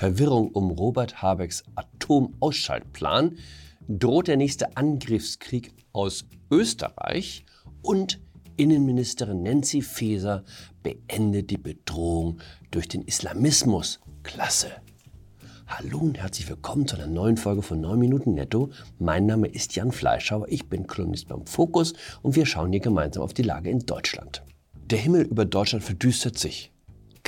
Verwirrung um Robert Habecks Atomausschaltplan, droht der nächste Angriffskrieg aus Österreich und Innenministerin Nancy Faeser beendet die Bedrohung durch den Islamismus. Klasse. Hallo und herzlich willkommen zu einer neuen Folge von 9 Minuten Netto. Mein Name ist Jan Fleischhauer, ich bin Kolumnist beim Fokus und wir schauen hier gemeinsam auf die Lage in Deutschland. Der Himmel über Deutschland verdüstert sich.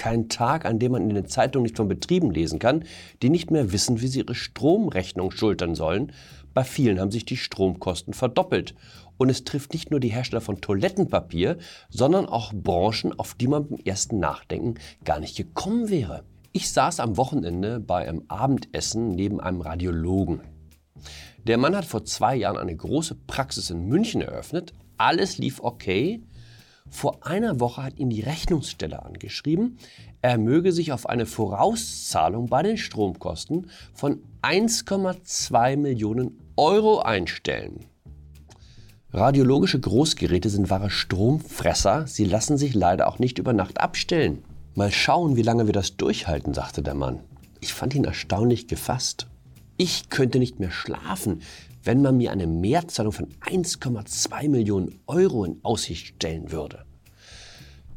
Kein Tag, an dem man in den Zeitungen nicht von Betrieben lesen kann, die nicht mehr wissen, wie sie ihre Stromrechnung schultern sollen. Bei vielen haben sich die Stromkosten verdoppelt. Und es trifft nicht nur die Hersteller von Toilettenpapier, sondern auch Branchen, auf die man beim ersten Nachdenken gar nicht gekommen wäre. Ich saß am Wochenende bei einem Abendessen neben einem Radiologen. Der Mann hat vor zwei Jahren eine große Praxis in München eröffnet. Alles lief okay, vor einer Woche hat ihn die Rechnungsstelle angeschrieben, er möge sich auf eine Vorauszahlung bei den Stromkosten von 1,2 Millionen Euro einstellen. Radiologische Großgeräte sind wahre Stromfresser, sie lassen sich leider auch nicht über Nacht abstellen. Mal schauen, wie lange wir das durchhalten, sagte der Mann. Ich fand ihn erstaunlich gefasst. Ich könnte nicht mehr schlafen, wenn man mir eine Mehrzahlung von 1,2 Millionen Euro in Aussicht stellen würde.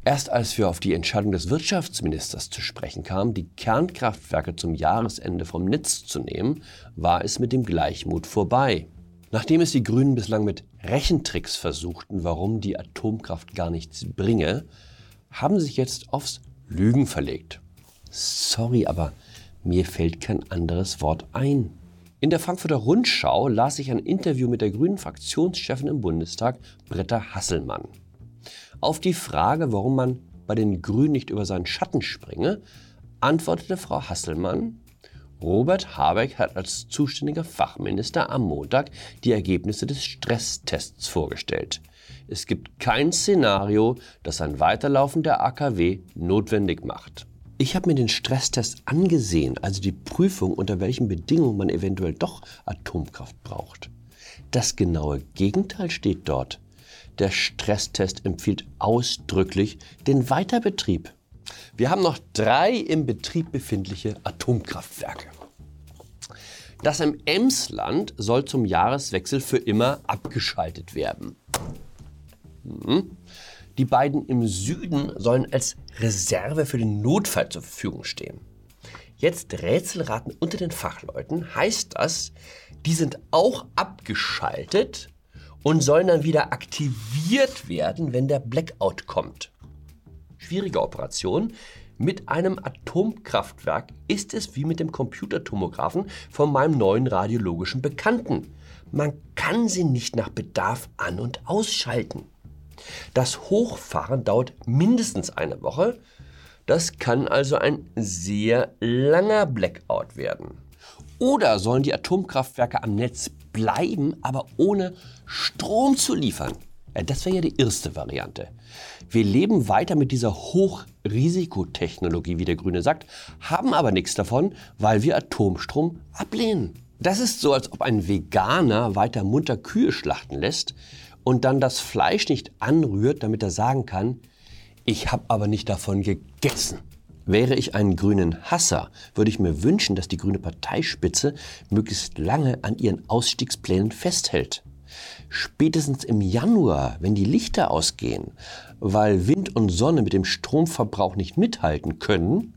Erst als wir auf die Entscheidung des Wirtschaftsministers zu sprechen kamen, die Kernkraftwerke zum Jahresende vom Netz zu nehmen, war es mit dem Gleichmut vorbei. Nachdem es die Grünen bislang mit Rechentricks versuchten, warum die Atomkraft gar nichts bringe, haben sie sich jetzt aufs Lügen verlegt. Sorry, aber mir fällt kein anderes Wort ein. In der Frankfurter Rundschau las ich ein Interview mit der grünen Fraktionschefin im Bundestag, Britta Hasselmann. Auf die Frage, warum man bei den Grünen nicht über seinen Schatten springe, antwortete Frau Hasselmann, Robert Habeck hat als zuständiger Fachminister am Montag die Ergebnisse des Stresstests vorgestellt. Es gibt kein Szenario, das ein Weiterlaufen der AKW notwendig macht. Ich habe mir den Stresstest angesehen, also die Prüfung, unter welchen Bedingungen man eventuell doch Atomkraft braucht. Das genaue Gegenteil steht dort. Der Stresstest empfiehlt ausdrücklich den Weiterbetrieb. Wir haben noch drei im Betrieb befindliche Atomkraftwerke. Das im Emsland soll zum Jahreswechsel für immer abgeschaltet werden. Die beiden im Süden sollen als Reserve für den Notfall zur Verfügung stehen. Jetzt Rätselraten unter den Fachleuten heißt das, die sind auch abgeschaltet und sollen dann wieder aktiviert werden, wenn der Blackout kommt. Schwierige Operation. Mit einem Atomkraftwerk ist es wie mit dem Computertomographen von meinem neuen radiologischen Bekannten. Man kann sie nicht nach Bedarf an- und ausschalten. Das Hochfahren dauert mindestens eine Woche. Das kann also ein sehr langer Blackout werden. Oder sollen die Atomkraftwerke am Netz bleiben, aber ohne Strom zu liefern? Das wäre ja die erste Variante. Wir leben weiter mit dieser Hochrisikotechnologie, wie der Grüne sagt, haben aber nichts davon, weil wir Atomstrom ablehnen. Das ist so, als ob ein Veganer weiter munter Kühe schlachten lässt, und dann das Fleisch nicht anrührt, damit er sagen kann, ich habe aber nicht davon gegessen. Wäre ich einen grünen Hasser, würde ich mir wünschen, dass die grüne Parteispitze möglichst lange an ihren Ausstiegsplänen festhält. Spätestens im Januar, wenn die Lichter ausgehen, weil Wind und Sonne mit dem Stromverbrauch nicht mithalten können,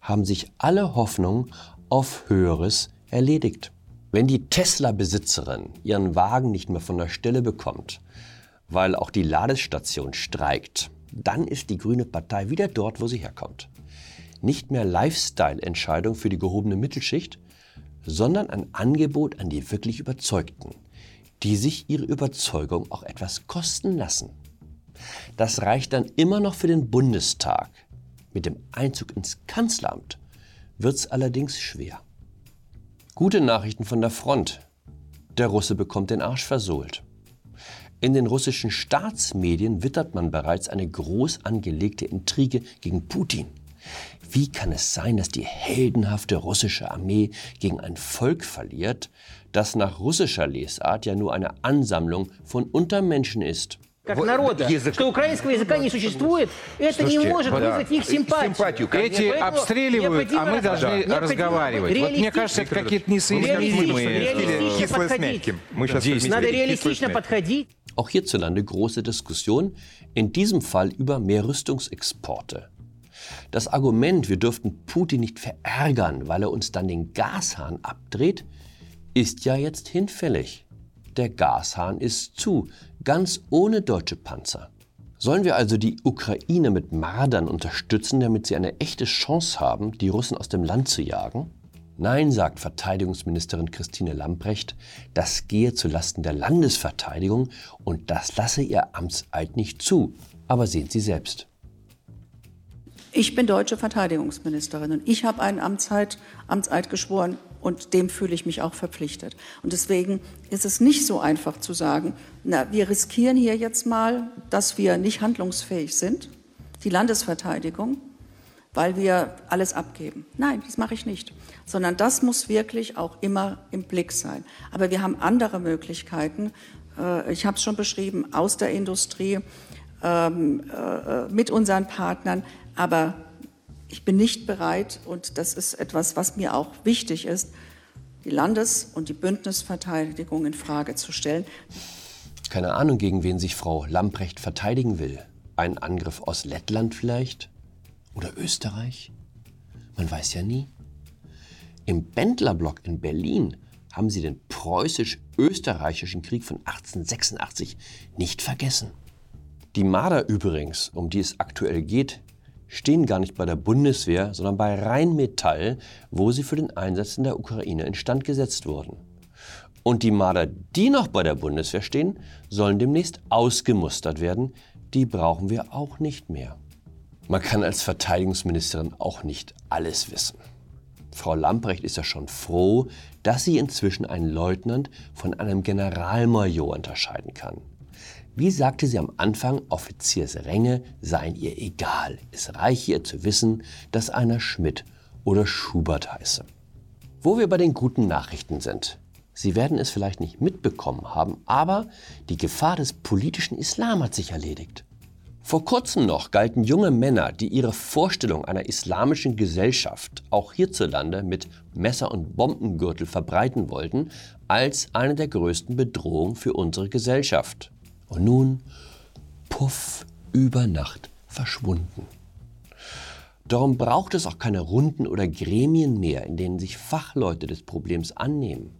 haben sich alle Hoffnungen auf Höheres erledigt. Wenn die Tesla-Besitzerin ihren Wagen nicht mehr von der Stelle bekommt, weil auch die Ladestation streikt, dann ist die Grüne Partei wieder dort, wo sie herkommt. Nicht mehr Lifestyle-Entscheidung für die gehobene Mittelschicht, sondern ein Angebot an die wirklich Überzeugten, die sich ihre Überzeugung auch etwas kosten lassen. Das reicht dann immer noch für den Bundestag. Mit dem Einzug ins Kanzleramt wird es allerdings schwer. Gute Nachrichten von der Front. Der Russe bekommt den Arsch versohlt. In den russischen Staatsmedien wittert man bereits eine groß angelegte Intrige gegen Putin. Wie kann es sein, dass die heldenhafte russische Armee gegen ein Volk verliert, das nach russischer Lesart ja nur eine Ansammlung von Untermenschen ist? как народа, язык... что украинского языка не существует, это Слушайте, не может да. вызвать их симпатию. симпатию Эти Нет, обстреливают, а мы должны да. разговаривать. Вот мне кажется, это какие-то несоизмеримые... Кислое с мягким. Мы сейчас Надо реалистично подходить. Auch hierzulande große Diskussion, in diesem Fall über mehr Rüstungsexporte. Das Argument, wir dürften Putin nicht verärgern, weil er uns dann den Gashahn abdreht, ist ja jetzt hinfällig. Der Gashahn ist zu, ganz ohne deutsche Panzer. Sollen wir also die Ukraine mit Mardern unterstützen, damit sie eine echte Chance haben, die Russen aus dem Land zu jagen? Nein, sagt Verteidigungsministerin Christine Lamprecht, das gehe zu Lasten der Landesverteidigung und das lasse ihr Amtseid nicht zu. Aber sehen Sie selbst. Ich bin deutsche Verteidigungsministerin und ich habe einen Amtseid, Amtseid geschworen und dem fühle ich mich auch verpflichtet. Und deswegen ist es nicht so einfach zu sagen, na, wir riskieren hier jetzt mal, dass wir nicht handlungsfähig sind, die Landesverteidigung, weil wir alles abgeben. Nein, das mache ich nicht, sondern das muss wirklich auch immer im Blick sein. Aber wir haben andere Möglichkeiten. Äh, ich habe es schon beschrieben, aus der Industrie, ähm, äh, mit unseren Partnern. Aber ich bin nicht bereit, und das ist etwas, was mir auch wichtig ist, die Landes- und die Bündnisverteidigung in Frage zu stellen. Keine Ahnung, gegen wen sich Frau Lamprecht verteidigen will. Ein Angriff aus Lettland vielleicht? Oder Österreich? Man weiß ja nie. Im Bendlerblock in Berlin haben sie den preußisch-österreichischen Krieg von 1886 nicht vergessen. Die Marder übrigens, um die es aktuell geht, stehen gar nicht bei der Bundeswehr, sondern bei Rheinmetall, wo sie für den Einsatz in der Ukraine instand gesetzt wurden. Und die Marder, die noch bei der Bundeswehr stehen, sollen demnächst ausgemustert werden. Die brauchen wir auch nicht mehr. Man kann als Verteidigungsministerin auch nicht alles wissen. Frau Lamprecht ist ja schon froh, dass sie inzwischen einen Leutnant von einem Generalmajor unterscheiden kann. Wie sagte sie am Anfang, Offiziersränge seien ihr egal. Es reiche ihr zu wissen, dass einer Schmidt oder Schubert heiße. Wo wir bei den guten Nachrichten sind. Sie werden es vielleicht nicht mitbekommen haben, aber die Gefahr des politischen Islam hat sich erledigt. Vor kurzem noch galten junge Männer, die ihre Vorstellung einer islamischen Gesellschaft auch hierzulande mit Messer und Bombengürtel verbreiten wollten, als eine der größten Bedrohungen für unsere Gesellschaft. Und nun, puff, über Nacht verschwunden. Darum braucht es auch keine Runden oder Gremien mehr, in denen sich Fachleute des Problems annehmen.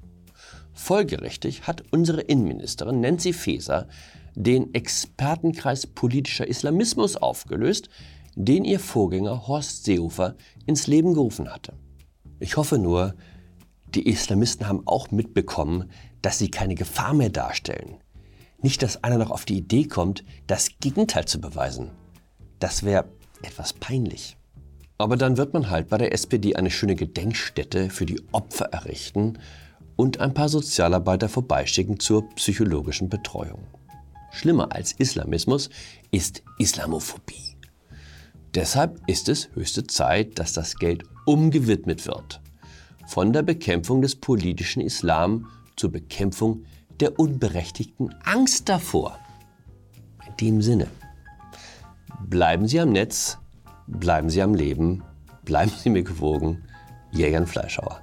Folgerichtig hat unsere Innenministerin Nancy Faeser den Expertenkreis politischer Islamismus aufgelöst, den ihr Vorgänger Horst Seehofer ins Leben gerufen hatte. Ich hoffe nur, die Islamisten haben auch mitbekommen, dass sie keine Gefahr mehr darstellen, nicht, dass einer noch auf die Idee kommt, das Gegenteil zu beweisen. Das wäre etwas peinlich. Aber dann wird man halt bei der SPD eine schöne Gedenkstätte für die Opfer errichten und ein paar Sozialarbeiter vorbeischicken zur psychologischen Betreuung. Schlimmer als Islamismus ist Islamophobie. Deshalb ist es höchste Zeit, dass das Geld umgewidmet wird. Von der Bekämpfung des politischen Islam zur Bekämpfung der unberechtigten Angst davor. In dem Sinne, bleiben Sie am Netz, bleiben Sie am Leben, bleiben Sie mir gewogen, Jägern Fleischhauer.